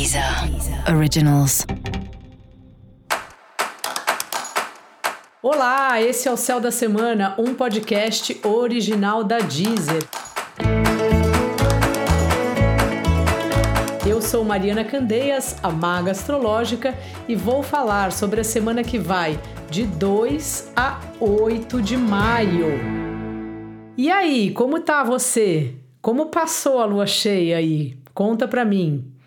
Deezer Originals. Olá, esse é o Céu da Semana, um podcast original da Deezer. Eu sou Mariana Candeias, a maga astrológica, e vou falar sobre a semana que vai de 2 a 8 de maio. E aí, como tá você? Como passou a lua cheia aí? Conta pra mim.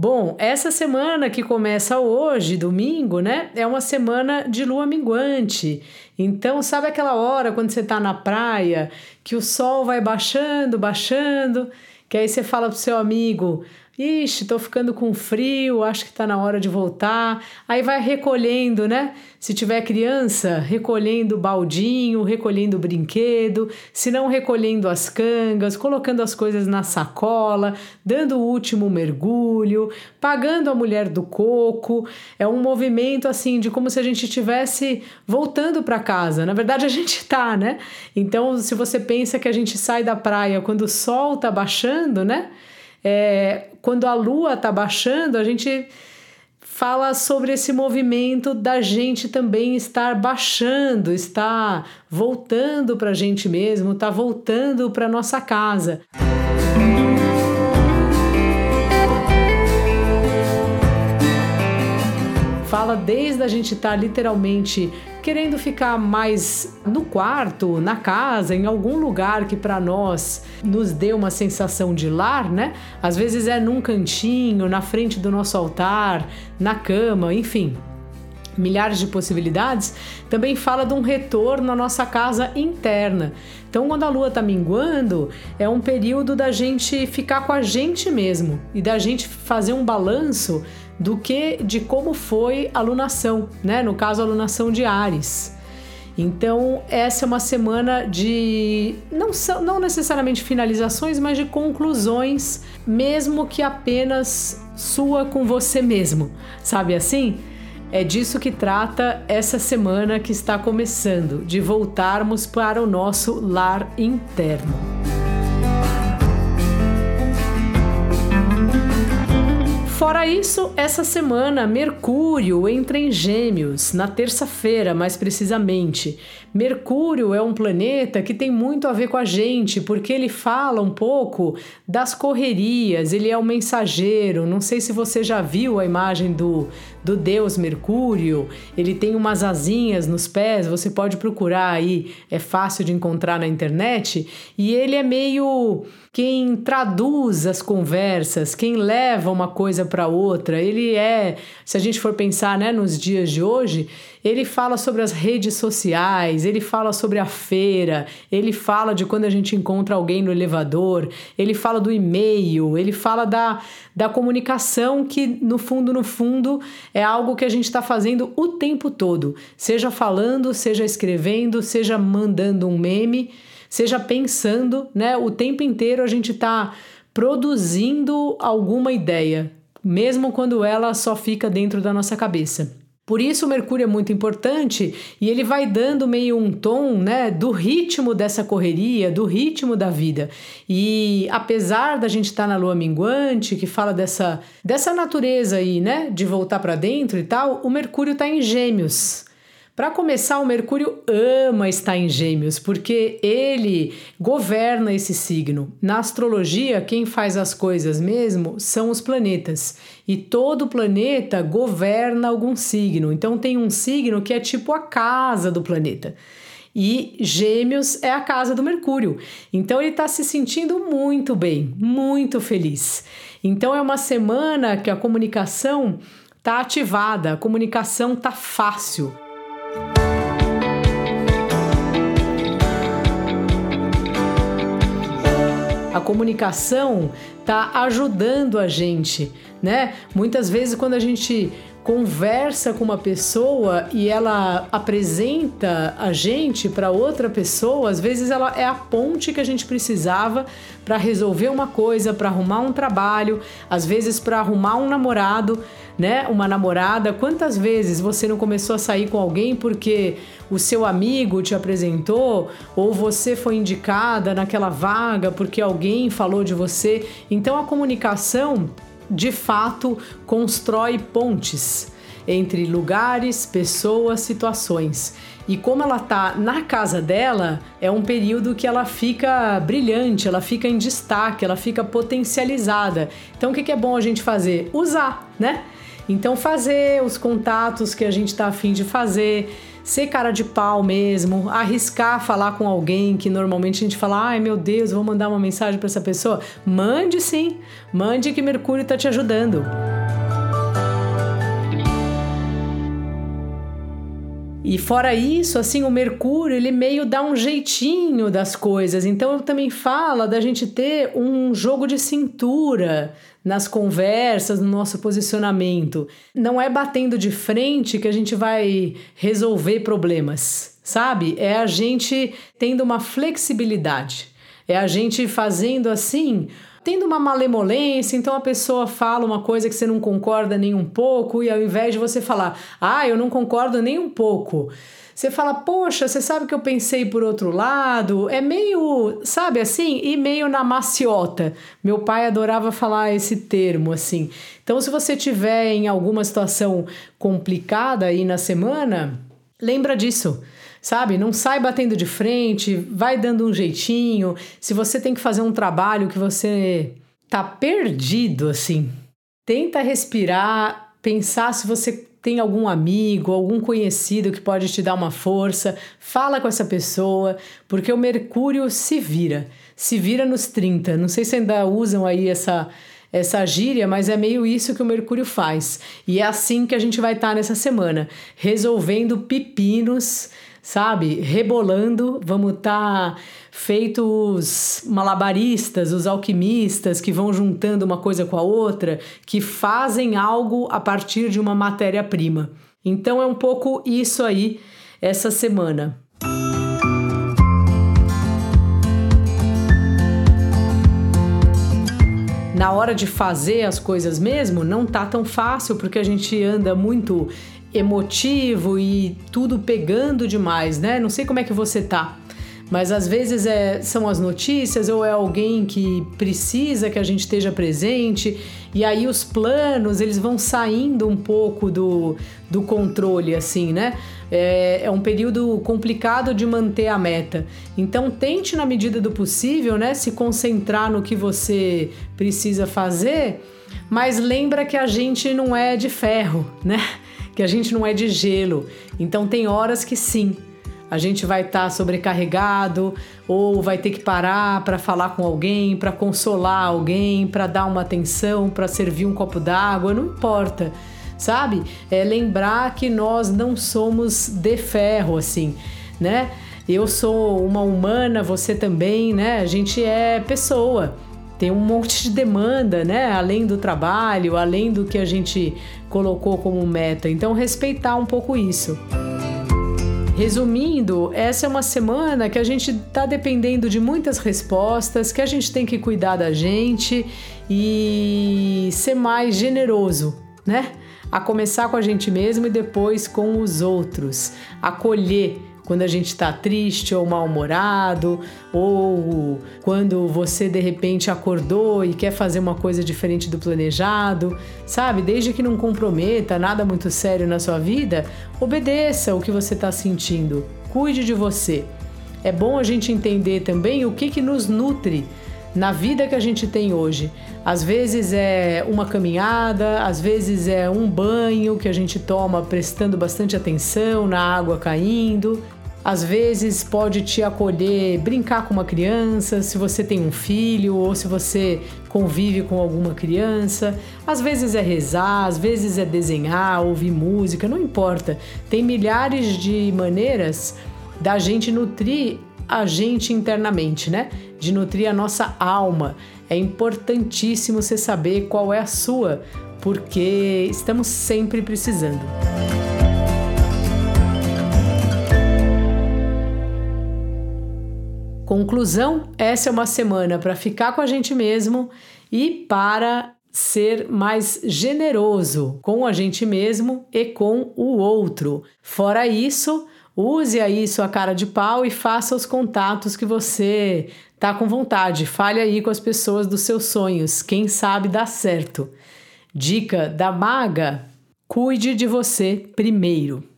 Bom, essa semana que começa hoje, domingo, né? É uma semana de lua minguante. Então, sabe aquela hora quando você tá na praia, que o sol vai baixando, baixando, que aí você fala pro seu amigo: Ixi, tô ficando com frio, acho que tá na hora de voltar. Aí vai recolhendo, né? Se tiver criança, recolhendo baldinho, recolhendo brinquedo, se não recolhendo as cangas, colocando as coisas na sacola, dando o último mergulho, pagando a mulher do coco. É um movimento assim de como se a gente estivesse voltando para casa. Na verdade, a gente tá, né? Então, se você pensa que a gente sai da praia quando o sol tá baixando, né? É, quando a lua está baixando, a gente fala sobre esse movimento da gente também estar baixando, estar voltando para a gente mesmo, está voltando para nossa casa. Fala desde a gente estar tá literalmente querendo ficar mais no quarto, na casa, em algum lugar que para nós nos dê uma sensação de lar, né? Às vezes é num cantinho, na frente do nosso altar, na cama, enfim, milhares de possibilidades, também fala de um retorno à nossa casa interna. Então, quando a lua está minguando, é um período da gente ficar com a gente mesmo e da gente fazer um balanço do que de como foi a lunação, né? No caso, a lunação de Ares. Então, essa é uma semana de não, são, não necessariamente finalizações, mas de conclusões, mesmo que apenas sua com você mesmo, sabe assim? É disso que trata essa semana que está começando, de voltarmos para o nosso lar interno. Fora isso, essa semana Mercúrio entra em Gêmeos, na terça-feira, mais precisamente. Mercúrio é um planeta que tem muito a ver com a gente, porque ele fala um pouco das correrias, ele é um mensageiro. Não sei se você já viu a imagem do, do deus Mercúrio, ele tem umas asinhas nos pés, você pode procurar aí, é fácil de encontrar na internet, e ele é meio quem traduz as conversas, quem leva uma coisa para outra. Ele é, se a gente for pensar né, nos dias de hoje, ele fala sobre as redes sociais, ele fala sobre a feira, ele fala de quando a gente encontra alguém no elevador, ele fala do e-mail, ele fala da, da comunicação que, no fundo, no fundo, é algo que a gente está fazendo o tempo todo, seja falando, seja escrevendo, seja mandando um meme seja pensando, né? O tempo inteiro a gente está produzindo alguma ideia, mesmo quando ela só fica dentro da nossa cabeça. Por isso o Mercúrio é muito importante e ele vai dando meio um tom, né, do ritmo dessa correria, do ritmo da vida. E apesar da gente estar tá na lua minguante, que fala dessa dessa natureza aí, né, de voltar para dentro e tal, o Mercúrio está em Gêmeos. Para começar, o Mercúrio ama estar em Gêmeos, porque ele governa esse signo. Na astrologia, quem faz as coisas mesmo são os planetas. E todo planeta governa algum signo. Então tem um signo que é tipo a casa do planeta. E Gêmeos é a casa do Mercúrio. Então ele está se sentindo muito bem, muito feliz. Então é uma semana que a comunicação está ativada, a comunicação está fácil. A comunicação está ajudando a gente, né? Muitas vezes quando a gente conversa com uma pessoa e ela apresenta a gente para outra pessoa, às vezes ela é a ponte que a gente precisava para resolver uma coisa, para arrumar um trabalho, às vezes para arrumar um namorado, né? Uma namorada. Quantas vezes você não começou a sair com alguém porque o seu amigo te apresentou ou você foi indicada naquela vaga porque alguém falou de você? Então a comunicação de fato constrói pontes entre lugares, pessoas, situações. E como ela tá na casa dela, é um período que ela fica brilhante, ela fica em destaque, ela fica potencializada. Então o que, é bom a gente fazer? Usar, né? Então fazer os contatos que a gente tá afim de fazer, ser cara de pau mesmo, arriscar falar com alguém que normalmente a gente fala, ai meu Deus, vou mandar uma mensagem para essa pessoa. Mande sim, mande que Mercúrio tá te ajudando. E fora isso, assim, o Mercúrio, ele meio dá um jeitinho das coisas. Então, também fala da gente ter um jogo de cintura nas conversas, no nosso posicionamento. Não é batendo de frente que a gente vai resolver problemas, sabe? É a gente tendo uma flexibilidade. É a gente fazendo assim tendo uma malemolência, então a pessoa fala uma coisa que você não concorda nem um pouco, e ao invés de você falar, ah, eu não concordo nem um pouco, você fala, poxa, você sabe que eu pensei por outro lado? É meio, sabe assim? E meio na maciota. Meu pai adorava falar esse termo assim. Então, se você tiver em alguma situação complicada aí na semana, lembra disso sabe? Não sai batendo de frente, vai dando um jeitinho. Se você tem que fazer um trabalho que você tá perdido assim, tenta respirar, pensar se você tem algum amigo, algum conhecido que pode te dar uma força, fala com essa pessoa, porque o Mercúrio se vira, se vira nos 30. Não sei se ainda usam aí essa essa gíria, mas é meio isso que o Mercúrio faz. E é assim que a gente vai estar tá nessa semana, resolvendo pepinos sabe? Rebolando, vamos estar tá feitos malabaristas, os alquimistas que vão juntando uma coisa com a outra, que fazem algo a partir de uma matéria-prima. Então é um pouco isso aí essa semana. na hora de fazer as coisas mesmo, não tá tão fácil porque a gente anda muito emotivo e tudo pegando demais, né? Não sei como é que você tá, mas às vezes é, são as notícias ou é alguém que precisa que a gente esteja presente e aí os planos eles vão saindo um pouco do, do controle, assim, né? É, é um período complicado de manter a meta. Então tente na medida do possível, né, se concentrar no que você precisa fazer, mas lembra que a gente não é de ferro, né? Que a gente não é de gelo. Então tem horas que sim, a gente vai estar tá sobrecarregado ou vai ter que parar para falar com alguém, para consolar alguém, para dar uma atenção, para servir um copo d'água, não importa, sabe? É lembrar que nós não somos de ferro assim, né? Eu sou uma humana, você também, né? A gente é pessoa tem um monte de demanda, né? Além do trabalho, além do que a gente colocou como meta. Então, respeitar um pouco isso. Resumindo, essa é uma semana que a gente está dependendo de muitas respostas, que a gente tem que cuidar da gente e ser mais generoso, né? A começar com a gente mesmo e depois com os outros. Acolher quando a gente está triste ou mal-humorado, ou quando você de repente acordou e quer fazer uma coisa diferente do planejado, sabe? Desde que não comprometa nada muito sério na sua vida, obedeça o que você está sentindo, cuide de você. É bom a gente entender também o que, que nos nutre na vida que a gente tem hoje. Às vezes é uma caminhada, às vezes é um banho que a gente toma prestando bastante atenção na água caindo. Às vezes pode te acolher brincar com uma criança, se você tem um filho ou se você convive com alguma criança. Às vezes é rezar, às vezes é desenhar, ouvir música, não importa. Tem milhares de maneiras da gente nutrir a gente internamente, né? De nutrir a nossa alma. É importantíssimo você saber qual é a sua, porque estamos sempre precisando. Conclusão: essa é uma semana para ficar com a gente mesmo e para ser mais generoso com a gente mesmo e com o outro. Fora isso, use aí sua cara de pau e faça os contatos que você tá com vontade. Fale aí com as pessoas dos seus sonhos, quem sabe dá certo. Dica da maga: cuide de você primeiro.